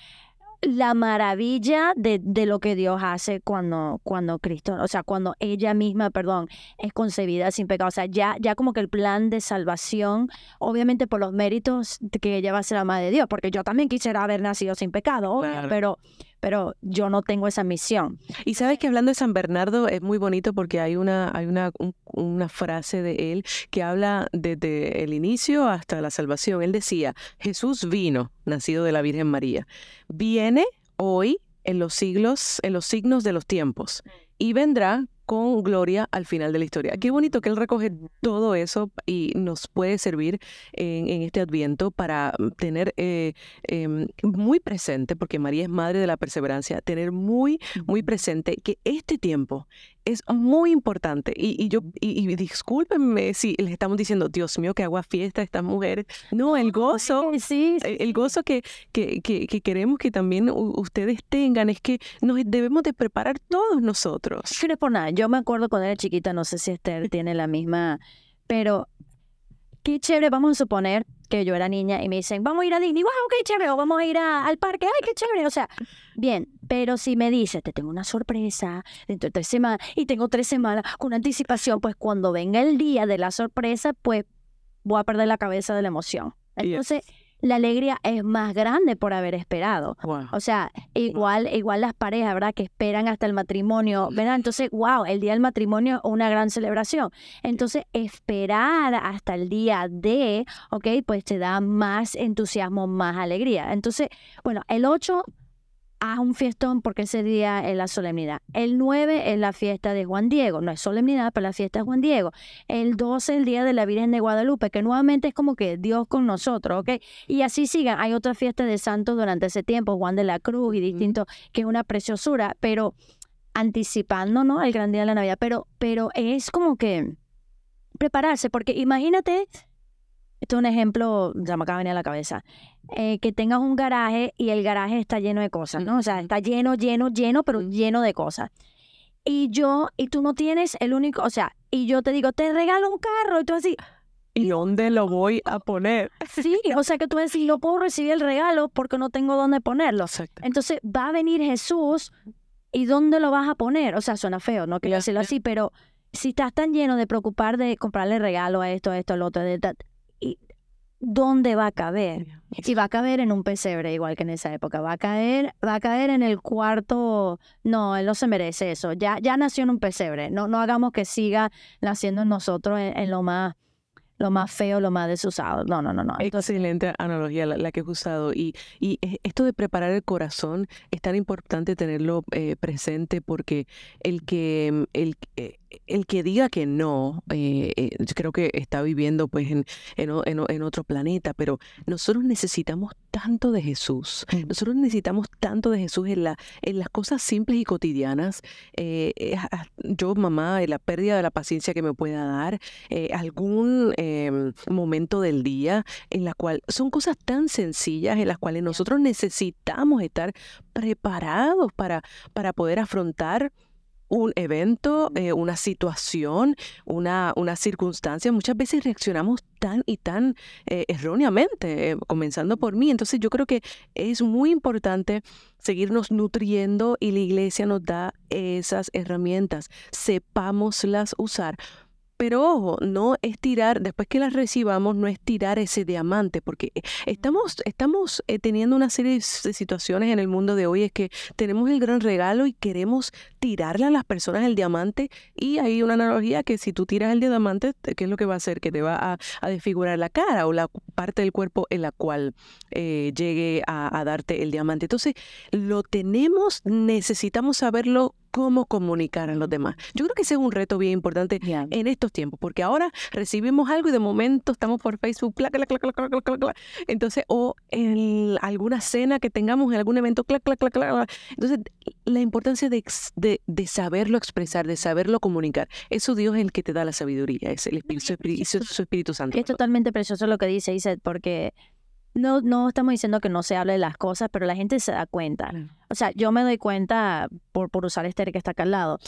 la maravilla de, de lo que Dios hace cuando, cuando Cristo, o sea, cuando ella misma, perdón, es concebida sin pecado. O sea, ya, ya como que el plan de salvación, obviamente por los méritos de que ella va a ser la madre de Dios, porque yo también quisiera haber nacido sin pecado, obvio, Claro. pero, pero yo no tengo esa misión. Y sabes que hablando de San Bernardo es muy bonito porque hay una, hay una, un- una frase de él que habla desde el inicio hasta la salvación. Él decía, Jesús vino, nacido de la Virgen María. Viene hoy en los siglos, en los signos de los tiempos, y vendrá con gloria al final de la historia. Qué bonito que él recoge todo eso y nos puede servir en, en este adviento para mm, tener eh, em, muy presente, porque María es madre de la perseverancia, tener muy, muy presente que este tiempo es muy importante. Y, y yo, y, y discúlpenme si les estamos diciendo, Dios mío, que agua fiesta estas mujeres. No, el gozo. Sí, sí, El el gozo que, que, que- que queremos que también ustedes tengan es que nos debemos de preparar todos nosotros. Sí, no por nada. Yo me acuerdo cuando era chiquita, no sé si Esther tiene la misma, pero qué chévere, vamos a suponer que yo era niña y me dicen, vamos a ir a Disney, wow, qué chévere, o vamos a ir a- al parque, ay, qué chévere, o sea, bien, pero si me dices, te tengo una sorpresa dentro de tres semanas y tengo tres semanas con anticipación, pues cuando venga el día de la sorpresa, pues voy a perder la cabeza de la emoción. Yes. La alegría es más grande por haber esperado. Wow. O sea, igual, igual las parejas, ¿verdad? Que esperan hasta el matrimonio, ¿verdad? Entonces, wow, el día del matrimonio es una gran celebración. Entonces, esperar hasta el día de, ¿ok? Pues te da más entusiasmo, más alegría. Entonces, bueno, el 8 haz un fiestón porque ese día es la solemnidad. El 9 es la fiesta de Juan Diego, no es solemnidad, pero la fiesta de Juan Diego. El 12 es el día de la Virgen de Guadalupe, que nuevamente es como que Dios con nosotros, ¿ok? Y así sigan. Hay otra fiesta de santos durante ese tiempo, Juan de la Cruz y distinto, que es una preciosura, pero anticipando, ¿no? El gran día de la Navidad, pero, pero es como que prepararse, porque imagínate, esto es un ejemplo, ya me acaba de venir a la cabeza, eh, que tengas un garaje y el garaje está lleno de cosas, ¿no? O sea, está lleno, lleno, lleno, pero lleno de cosas. Y yo, y tú no tienes el único, o sea, y yo te digo, te regalo un carro, y tú así, ¿Y dónde lo voy a poner? sí, o sea que tú decís, no puedo recibir el regalo porque no tengo dónde ponerlo. Exacto. Entonces va a venir Jesús y ¿dónde lo vas a poner? O sea, suena feo, no quiero decirlo así, pero si estás tan lleno de preocupar de comprarle regalo a esto, a esto, al otro, de y ¿dónde va a caber? Y va a caber en un pesebre igual que en esa época. Va a caer, va a caer en el cuarto. No, él no se merece eso. Ya, ya nació en un pesebre. No, no hagamos que siga naciendo en nosotros en, en lo más, lo más feo, lo más desusado. No, no, no, no. Entonces, Excelente analogía la, la que he usado. Y, y e- esto de preparar el corazón es tan importante tenerlo eh, presente porque el que, el, eh, el que diga que no, eh, eh, yo creo que está viviendo pues en, en, otro planeta, pero nosotros necesitamos tanto de Jesús, mm. nosotros necesitamos tanto de Jesús en, la, en las cosas simples y cotidianas. Eh, yo, mamá, la pérdida de la paciencia que me pueda dar, algún em, momento del día en la cual son cosas tan sencillas en las cuales nosotros necesitamos estar preparados para, para poder afrontar un evento, eh, una situación, una, una circunstancia, muchas veces reaccionamos tan y tan eh, erróneamente, eh, comenzando por mí. Entonces yo creo que es muy importante seguirnos nutriendo y la iglesia nos da esas herramientas, sepámoslas usar pero ojo, no es tirar, después que las recibamos, no es tirar ese diamante, porque eh, estamos, estamos eh, teniendo una serie de situaciones en el mundo de hoy, es que tenemos el gran regalo y queremos tirarle a las personas el diamante y hay una analogía que si tú tiras el diamante, ¿qué es lo que va a hacer? Que te va a, desfigurar la cara o la parte del cuerpo en la cual eh, llegue a, a darte el diamante. Entonces, lo tenemos, necesitamos saberlo cómo comunicar a los demás. Yo creo que ese es un reto bien importante en estos tiempos, porque ahora recibimos algo y de momento estamos por Facebook, entonces, o en alguna cena que tengamos en algún evento, entonces la importancia de, de, saberlo expresar, de saberlo comunicar, eso Dios es el que te da la sabiduría, es el Espíritu, su, Espíritu Santo. Es totalmente precioso lo que dice Iset, porque no, no estamos diciendo que no se hable de las cosas, pero la gente se da cuenta. O sea, yo me doy cuenta por, por usar este que está acá al lado.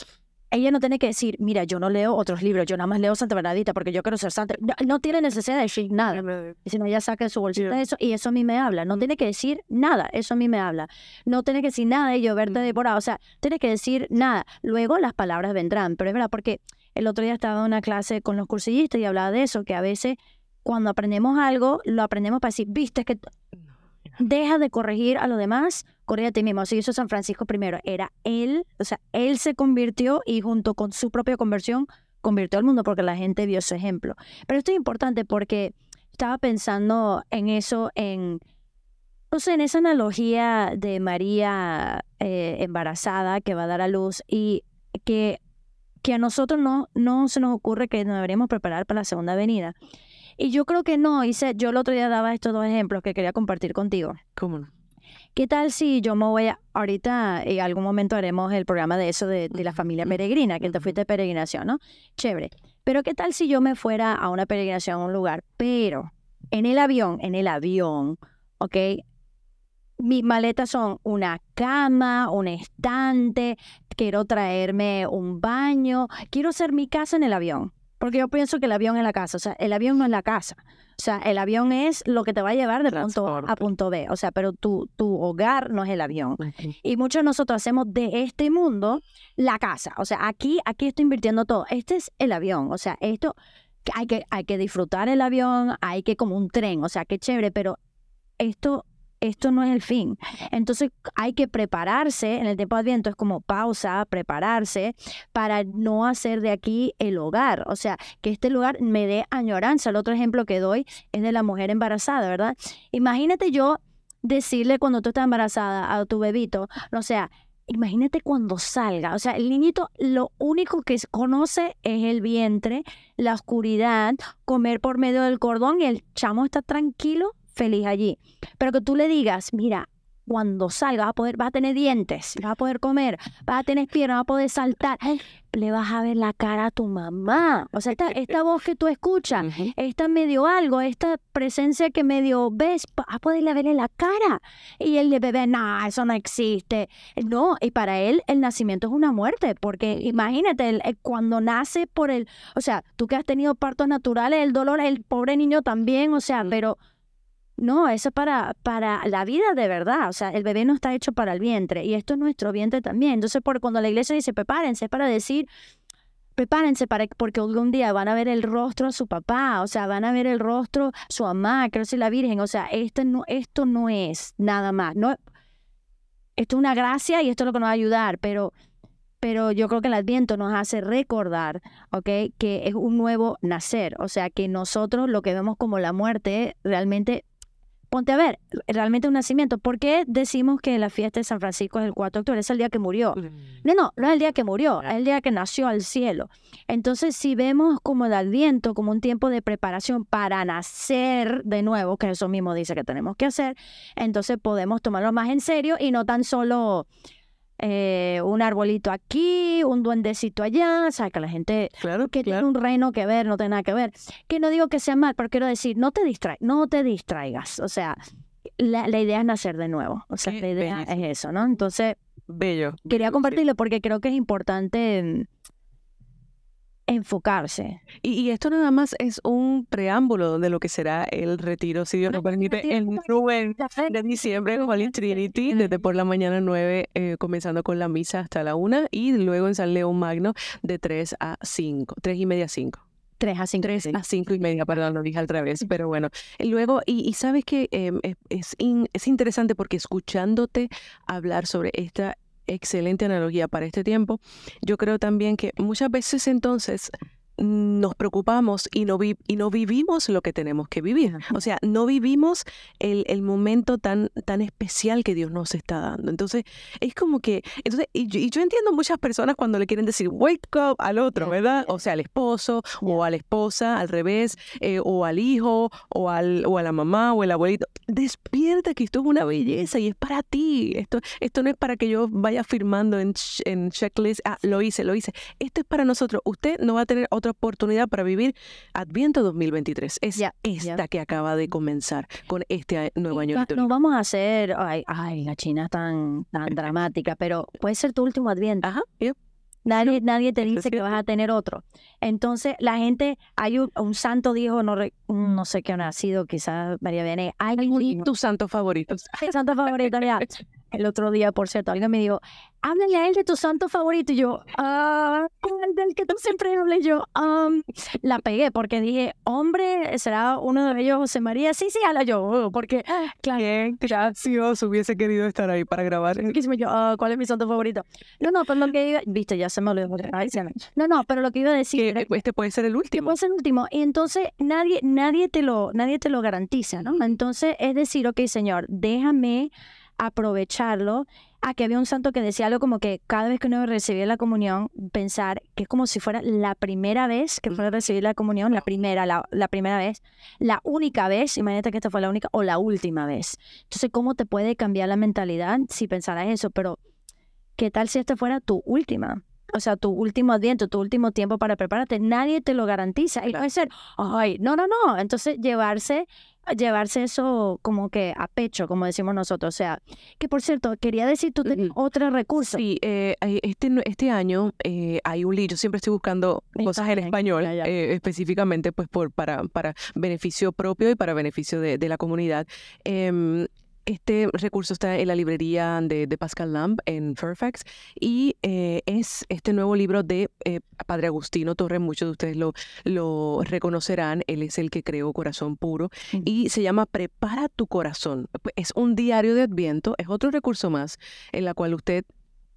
Ella no tiene que decir, mira, yo no leo otros libros, yo nada más leo Santa Bernadita porque yo quiero ser santa. No, tiene necesidad de decir nada. Y si no, ella saca su bolsita eso y eso a mí me habla. No tiene que decir nada, eso a mí me habla. No tiene que decir nada y yo verte devorado. O sea, tiene que decir nada. Luego las palabras vendrán. Pero es verdad, porque el otro día estaba en una clase con los cursillistas y hablaba de eso, que a veces cuando aprendemos algo, lo aprendemos para decir, viste que deja de corregir a los demás, corrige a ti mismo. Así hizo San Francisco primero. Era él, o sea, él se convirtió y junto con su propia conversión convirtió al mundo porque la gente vio su ejemplo. Pero esto es importante porque estaba pensando en eso, en, no sé, en esa analogía de María eh, embarazada que va a dar a luz y que, que a nosotros no, no se nos ocurre que nos deberíamos preparar para la segunda venida. Y yo creo que no, hice, yo el otro día daba estos dos ejemplos que quería compartir contigo. ¿Cómo no? ¿Qué tal si yo me voy a, ahorita, en algún momento haremos el programa de eso de, la familia peregrina, que te fuiste de peregrinación, ¿no? Chévere. Pero ¿qué tal si yo me fuera a una peregrinación a un lugar, pero en el avión, en el avión, ¿ok? Mis maletas son una cama, un estante, quiero traerme un baño, quiero hacer mi casa en el avión. Porque yo pienso que el avión es la casa, o sea, el avión no es la casa. O sea, el avión es lo que te va a llevar de punto A a punto B. O sea, pero tu, tu hogar no es el avión. Y muchos de nosotros hacemos de este mundo la casa. O sea, aquí, aquí estoy invirtiendo todo. Este es el avión. O sea, esto hay que, hay que disfrutar el avión, hay que como un tren. O sea, qué chévere, pero esto esto no es el fin. Entonces hay que prepararse, en el tiempo de Adviento es como pausa, prepararse para no hacer de aquí el hogar, o sea, que este lugar me dé añoranza. El otro ejemplo que doy es de la mujer embarazada, ¿verdad? Imagínate yo decirle cuando tú estás embarazada a tu bebito, o sea, imagínate cuando salga, o sea, el niñito lo único que conoce es el vientre, la oscuridad, comer por medio del cordón y el chamo está tranquilo feliz allí. Pero que tú le digas, mira, cuando salga va a poder, va a tener dientes, va a poder comer, va a tener piernas, va a poder saltar, le vas a ver la cara a tu mamá. O sea, esta, esta voz que tú escuchas, esta medio algo, esta presencia que medio ves, va a poderle ver en la cara. Y el de bebé, no, eso no existe. No, y para él el nacimiento es una muerte, porque imagínate, cuando nace por el, o sea, tú que has tenido partos naturales, el dolor, el pobre niño también, o sea, pero no, eso es para, para la vida de verdad. O sea, el bebé no está hecho para el vientre y esto es nuestro vientre también. Entonces, por, cuando la iglesia dice prepárense para decir, prepárense para porque algún día van a ver el rostro a su papá, o sea, van a ver el rostro a su mamá, creo que la Virgen. O sea, esto no, esto no es nada más. No, esto es una gracia y esto es lo que nos va a ayudar, pero pero yo creo que el Adviento nos hace recordar, ¿ok? Que es un nuevo nacer, o sea, que nosotros lo que vemos como la muerte realmente ponte a ver, realmente un nacimiento. ¿Por qué decimos que la fiesta de San Francisco es el 4 de octubre? Es el día que murió. No, no, no es el día que murió, es el día que nació al cielo. Entonces, si vemos como el adviento, como un tiempo de preparación para nacer de nuevo, que eso mismo dice que tenemos que hacer, entonces podemos tomarlo más en serio y no tan solo eh, un arbolito aquí, un duendecito allá, o sea, que la gente claro, que tiene un reino que ver, no tiene nada que ver. Que no digo que sea mal, pero quiero decir, no te distraigas, no te distraigas, o sea, la, idea es nacer de nuevo, o sea, la idea es eso, ¿no? Entonces, bello. Quería compartirlo porque creo que es importante enfocarse. Y, esto nada más es un preámbulo de lo que será el retiro, si Dios nos permite, el 9 de diciembre en Holy Trinity, desde por la mañana 9, eh, comenzando con la misa hasta la 1, y luego en San León Magno de 3 a 5, 3 y media a 5. 3 a 5. 3 a 5 y media, perdón, lo dije al revés, pero bueno. Luego, y, sabes que em, es, es interesante porque escuchándote hablar sobre esta excelente analogía para este tiempo. Yo creo también que muchas veces entonces nos preocupamos y no, y no vivimos lo que tenemos que vivir. O sea, no vivimos el, el, momento tan, tan especial que Dios nos está dando. Entonces, es como que, entonces, y yo, entiendo muchas personas cuando le quieren decir wake up al otro, ¿verdad? O sea, al esposo o a la esposa, al revés, eh, o al hijo, o, al, o a la mamá o el abuelito. Despierta que esto es una belleza y es para ti. Esto, esto no es para que yo vaya firmando en, en checklist, ah, lo hice, lo hice. Esto es para nosotros. Usted no va a tener otro oportunidad para vivir Adviento 2023. Es esta que acaba de comenzar con este nuevo año No vamos a hacer, ay, ay, la China es tan, tan dramática, pero puede ser tu último Adviento. Ajá, Nadie, nadie te dice que vas a tener otro. Entonces, la gente, hay un, santo dijo, no, no sé qué ha nacido, quizás María Viene. Hay un, tu santo favorito. Santo favorito, ya. El otro día, por cierto, alguien me dijo, háblale a él de tu santo favorito. Y yo, ah, el del que tú siempre hables. Yo, la pegué porque dije, hombre, ¿será uno de ellos José María? Sí, sí, habla yo, oh, porque, claro. Bien gracioso, hubiese querido estar ahí para grabar. Yo, ah, ¿cuál es mi santo favorito? No, no, pero lo que iba, viste, ya se me olvidó. No, no, pero lo que iba a decir. Que este puede ser el último. Puede ser el último. Y entonces nadie, nadie, te lo, nadie te lo garantiza, ¿no? Entonces es decir, ok, Señor, déjame aprovecharlo. Aquí había un santo que decía algo como que cada vez que uno recibía la comunión, pensar que es como si fuera la primera vez que fuera a recibir la comunión, la primera, la, la, primera vez, la única vez, imagínate que esta fue la única, o la última vez. Entonces, ¿cómo te puede cambiar la mentalidad si pensaras eso? Pero, ¿qué tal si esta fuera tu última? O sea, tu último adviento, tu último tiempo para prepararte, nadie te lo garantiza. Y puede ser, ay, no, no, no. Entonces, llevarse llevarse eso como que a pecho, como decimos nosotros. O sea, que por cierto, quería decir, tú tienes otro recurso. Sí, eh, este, este año eh, hay un libro, yo siempre estoy buscando cosas en español, eh, específicamente pues por, para, para beneficio propio y para beneficio de, de la comunidad. Este recurso está en la librería de, Pascal Lamb en Fairfax y eh, es este nuevo libro de eh, Padre Agustino Torres. Muchos de ustedes lo, lo reconocerán. Él es el que creó Corazón Puro y se llama Prepara tu corazón. Es un diario de Adviento, es otro recurso más en la cual usted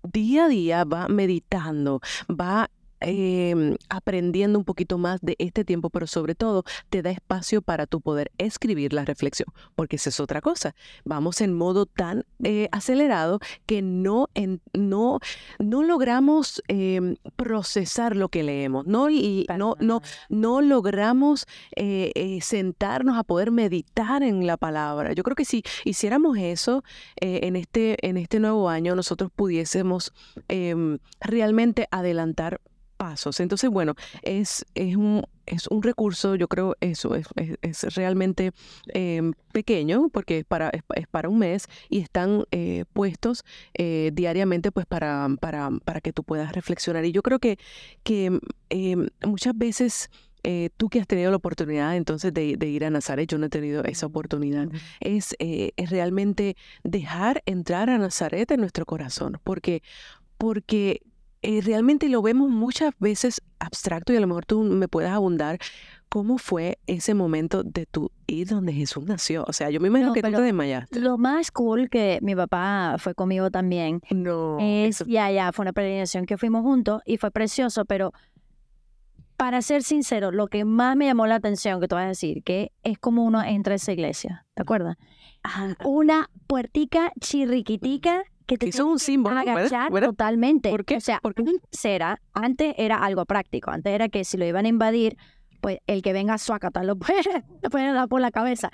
día a día va meditando, va Em, aprendiendo un poquito más de este tiempo, pero sobre todo te da espacio para tu poder escribir la reflexión, porque esa es otra cosa. Vamos en modo tan eh, acelerado que no, no, no logramos em, procesar lo que leemos, ¿no? Y no, no, no logramos eh, eh, sentarnos a poder meditar en la palabra. Yo creo que si hiciéramos eso en, este, en este nuevo año, nosotros pudiésemos em, realmente adelantar pasos. Entonces, bueno, es, es, un, es un recurso, yo creo eso, es, es, realmente em, pequeño porque es para, es, para un mes y están eh, puestos eh, diariamente pues para, para, para que tú puedas reflexionar. Y yo creo que, que em, muchas veces... Eh, tú que has tenido la oportunidad entonces de, de, ir a Nazaret, yo no he tenido esa oportunidad, es, es realmente dejar entrar a Nazaret en nuestro corazón, porque, porque eh, realmente lo vemos muchas veces abstracto y a lo mejor tú me puedes abundar. ¿Cómo fue ese momento de tu ir donde Jesús nació? O sea, yo me imagino que tú te desmayaste. Lo más cool que mi papá fue conmigo también. No. Es, ya, ya, fue una peregrinación que fuimos juntos y fue precioso, pero para ser sincero, lo que más me llamó la atención que te voy a decir, que es como uno entra a esa iglesia, ¿te acuerdas? Una puertica chirriquitica que te es un símbolo, agachar ¿verdad? totalmente. ¿Por qué? O sea, ¿Por qué? antes era, antes era algo práctico. Antes era que si lo iban a invadir, pues el que venga a suacata lo puede, lo puede dar por la cabeza.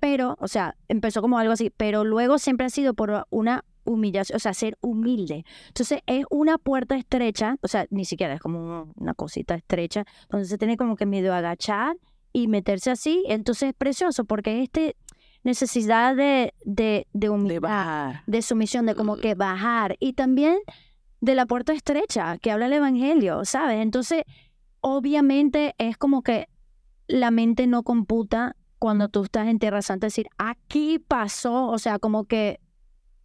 Pero, o sea, empezó como algo así. Pero luego siempre ha sido por una humillación, o sea, ser humilde. Entonces es una puerta estrecha, o sea, ni siquiera es como una cosita estrecha, donde se tiene como que medio agachar y meterse así. Entonces es precioso porque este necesidad de, de, de De humildad bajar. de sumisión, de como que bajar y también de la puerta estrecha que habla el Evangelio, ¿sabes? Entonces, obviamente es como que la mente no computa cuando tú estás en Tierra Santa, decir, aquí pasó, o sea, como que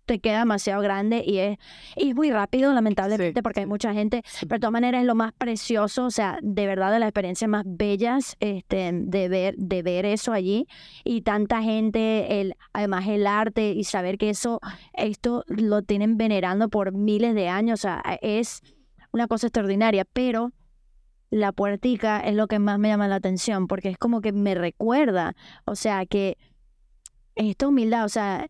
te queda demasiado grande y es, y es muy rápido, lamentablemente, Sí, porque hay mucha gente, pero de todas maneras es lo más precioso, o sea, de verdad de las experiencias más bellas este, de, ver, de ver eso allí. Y tanta gente, el, además el arte y saber que eso, esto lo tienen venerando por miles de años, o sea, es una cosa extraordinaria, pero la puertica es lo que más me llama la atención, porque es como que me recuerda, o sea, que esta humildad, o sea,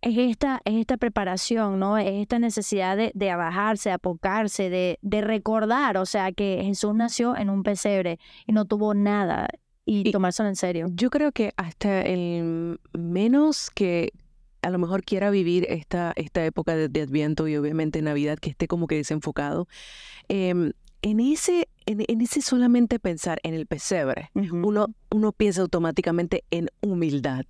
es esta, es esta preparación, ¿no? Es esta necesidad de, de abajarse, de apocarse, de, de recordar, o sea, que Jesús nació en un pesebre y no tuvo nada y, Y- tomárselo en serio. Yo creo que hasta el menos que a lo mejor quiera vivir esta, esta época de, de Adviento y obviamente Navidad que esté como que desenfocado, em, en ese, en, en ese solamente pensar en el pesebre, uno, uno piensa automáticamente en humildad.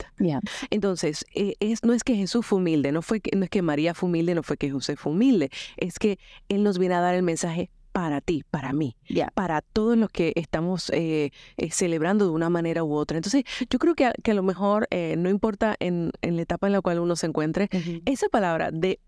Entonces, eh, es, no es que Jesús fue humilde, no, fue que, no es que María fue humilde, no fue que José fue humilde, es que Él nos viene a dar el mensaje para ti, para mí, para todos los que estamos eh, eh, celebrando de una manera u otra. Entonces, yo creo que a, que a lo mejor, eh, no importa en, en la etapa en la cual uno se encuentre, esa palabra de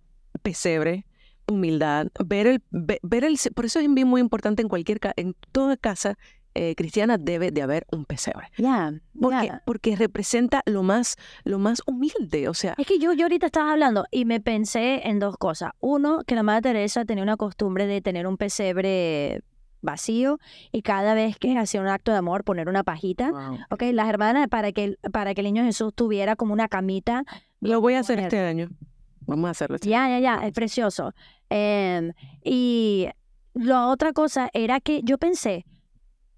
pesebre, humildad, ver el, ve- ver el, por eso es muy importante en cualquier, en toda casa eh, cristiana debe de haber un pesebre. Ya, Porque, porque representa lo más, lo más humilde, o sea, Es que yo, yo ahorita estaba hablando y me pensé en dos cosas. Uno, que la Madre Teresa tenía una costumbre de tener un pesebre vacío y cada vez que hacía un acto de amor poner una pajita. wow. Ok, las hermanas para que, el- para que el niño Jesús tuviera como una camita. lo voy a hacer poner. este año. Vamos a hacerlo. Ya, ya, ya, es precioso. Em, y la otra cosa era que yo pensé,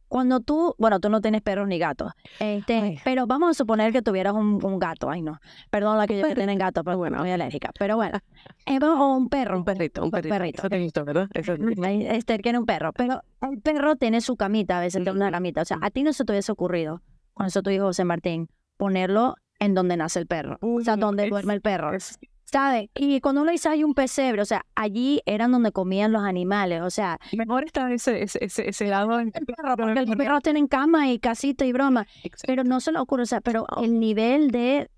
cuando tú, bueno, tú no tienes perros ni gatos, este, pero vamos a suponer que tuvieras un, un gato, ay no, perdón la que yo que Perrito. tienen gato, pero bueno, soy alérgica, pero bueno, Eh, o un perro, Un perrito, un perrito. perrito. Eso te gustó, ¿verdad? Eso te Esther quiere un perro, pero el perro tiene su camita, a veces tiene una camita, o sea, a ti no se te hubiese ocurrido, cuando eso tu hijo José Martín, ponerlo en donde nace el perro, o sea, donde duerme el perro. Es- ¿Sabes? Y cuando uno dice hay un pesebre, o sea, allí eran donde comían los animales, o sea, Mejor está ese, ese, ese, ese lado. en- porque los perros tienen cama y casita y broma, Exacto. pero no se le ocurre, o sea, pero el nivel de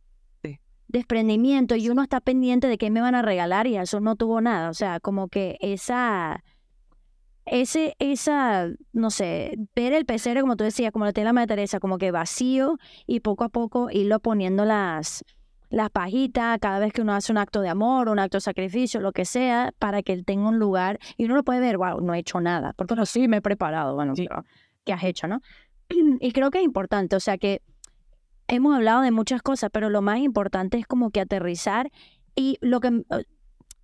Sí. desprendimiento y uno está pendiente de qué me van a regalar y eso no tuvo nada, o sea, como que esa, ese, esa, no sé, ver el pesebre, como tú decías, como la Madre Teresa, como que vacío y poco a poco irlo poniendo las, las pajitas cada vez que uno hace un acto de amor, un acto de sacrificio, lo que sea, para que él tenga un lugar y uno lo puede ver, wow, no he hecho nada, porque no, sí me he preparado, bueno, Sí. pero ¿qué has hecho, no? Y creo que es importante, o sea que hemos hablado de muchas cosas, pero lo más importante es como que aterrizar y lo que eh,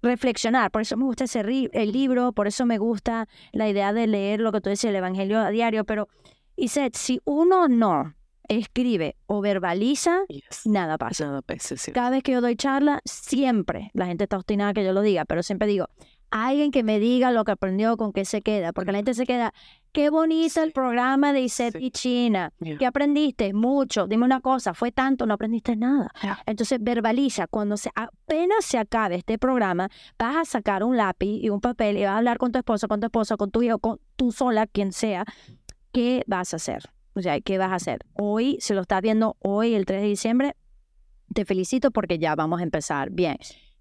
reflexionar. Por eso me gusta ese el libro, por eso me gusta la idea de leer lo que tú decías, el Evangelio a diario, pero y si uno no escribe o verbaliza, Yes. nada pasa. Nada, sí, sí. Cada vez que yo doy charla, siempre, la gente está obstinada que yo lo diga, pero siempre digo, alguien que me diga lo que aprendió, con qué se queda, porque la gente se queda, qué bonito el programa de Iset Sí. y China, Yeah. ¿qué aprendiste? Mucho, dime una cosa, fue tanto, no aprendiste nada. Yeah. Entonces verbaliza, cuando se, apenas se acabe este programa, vas a sacar un lápiz y un papel y vas a hablar con tu esposo, con tu esposa, con tu hijo, con tú sola, quien sea, ¿qué vas a hacer? O sea, ¿qué vas a hacer? Hoy, si lo estás viendo hoy, el 3 de diciembre, te felicito porque ya vamos a empezar bien.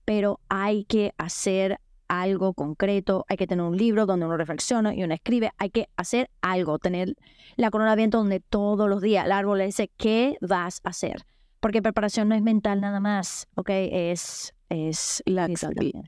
Pero hay que hacer algo concreto, hay que tener un libro donde uno reflexiona y uno escribe, hay que hacer algo, tener la corona de viento donde todos los días el árbol le dice, ¿qué vas a hacer? Porque preparación no es mental nada más, ¿ok? Es es la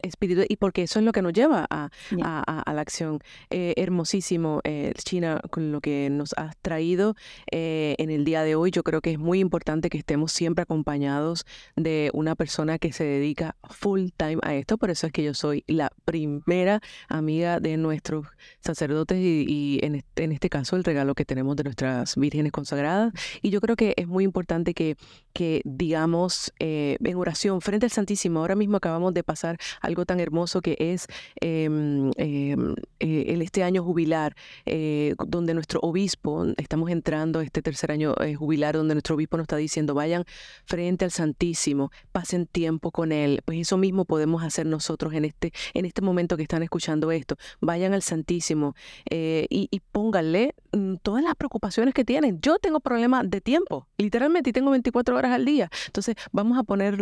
espíritu y porque eso es lo que nos lleva a, a, la acción. Eh, hermosísimo, eh, China, con lo que nos has traído eh, en el día de hoy. Yo creo que es muy importante que estemos siempre acompañados de una persona que se dedica full time a esto. Por eso es que yo soy la primera amiga de nuestros sacerdotes y, en, este, en este caso el regalo que tenemos de nuestras vírgenes consagradas. Y yo creo que es muy importante que, que digamos en oración frente al Santísimo ahora mismo acabamos de pasar algo tan hermoso que es em, em, eh, este año jubilar, eh, donde nuestro obispo, estamos entrando este tercer año eh, jubilar, donde nuestro obispo nos está diciendo, vayan frente al Santísimo, pasen tiempo con él. Pues eso mismo podemos hacer nosotros en este, en este momento que están escuchando esto. Vayan al Santísimo y, y pónganle todas las preocupaciones que tienen. Yo tengo problemas de tiempo, literalmente, y tengo 24 horas al día. Entonces, vamos a poner,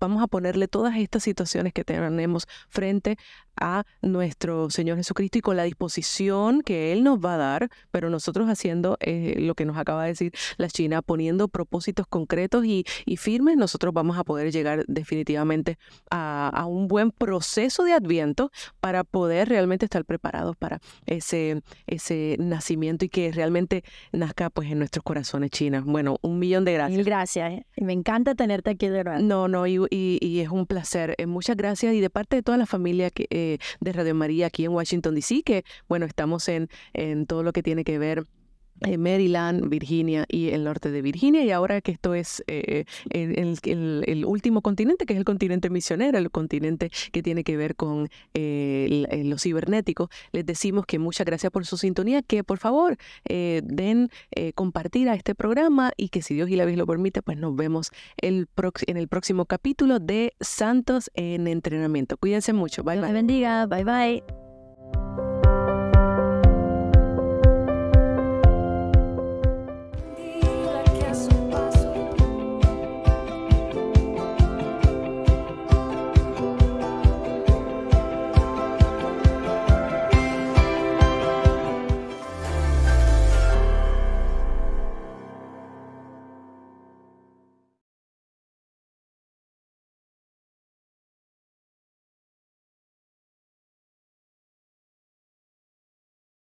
vamos a ponerle todas estas situaciones que tenemos frente a nuestro Señor Jesucristo y con la disposición que Él nos va a dar, pero nosotros haciendo eh, lo que nos acaba de decir la China, poniendo propósitos concretos y, firmes, nosotros vamos a poder llegar definitivamente a, un buen proceso de adviento para poder realmente estar preparados para ese, ese nacimiento y que realmente nazca pues en nuestros corazones, China. Bueno, un millón de gracias. Mil gracias. ¿eh? Me encanta tenerte aquí de verdad. No, no, y, y, es un placer. Eh, muchas gracias y de parte de toda la familia que de Radio María aquí en Washington, D.C., que bueno, estamos en, en todo lo que tiene que ver Maryland, Virginia y el norte de Virginia. Y ahora que esto es eh, el, último continente, que es el continente misionero, el continente que tiene que ver con eh, lo cibernético, les decimos que muchas gracias por su sintonía, que por favor den compartir a este programa y que si Dios y la Virgen lo permite, pues nos vemos el en el próximo capítulo de Santos en Entrenamiento. Cuídense mucho. Bye, bye. bendiga. Bye, bye.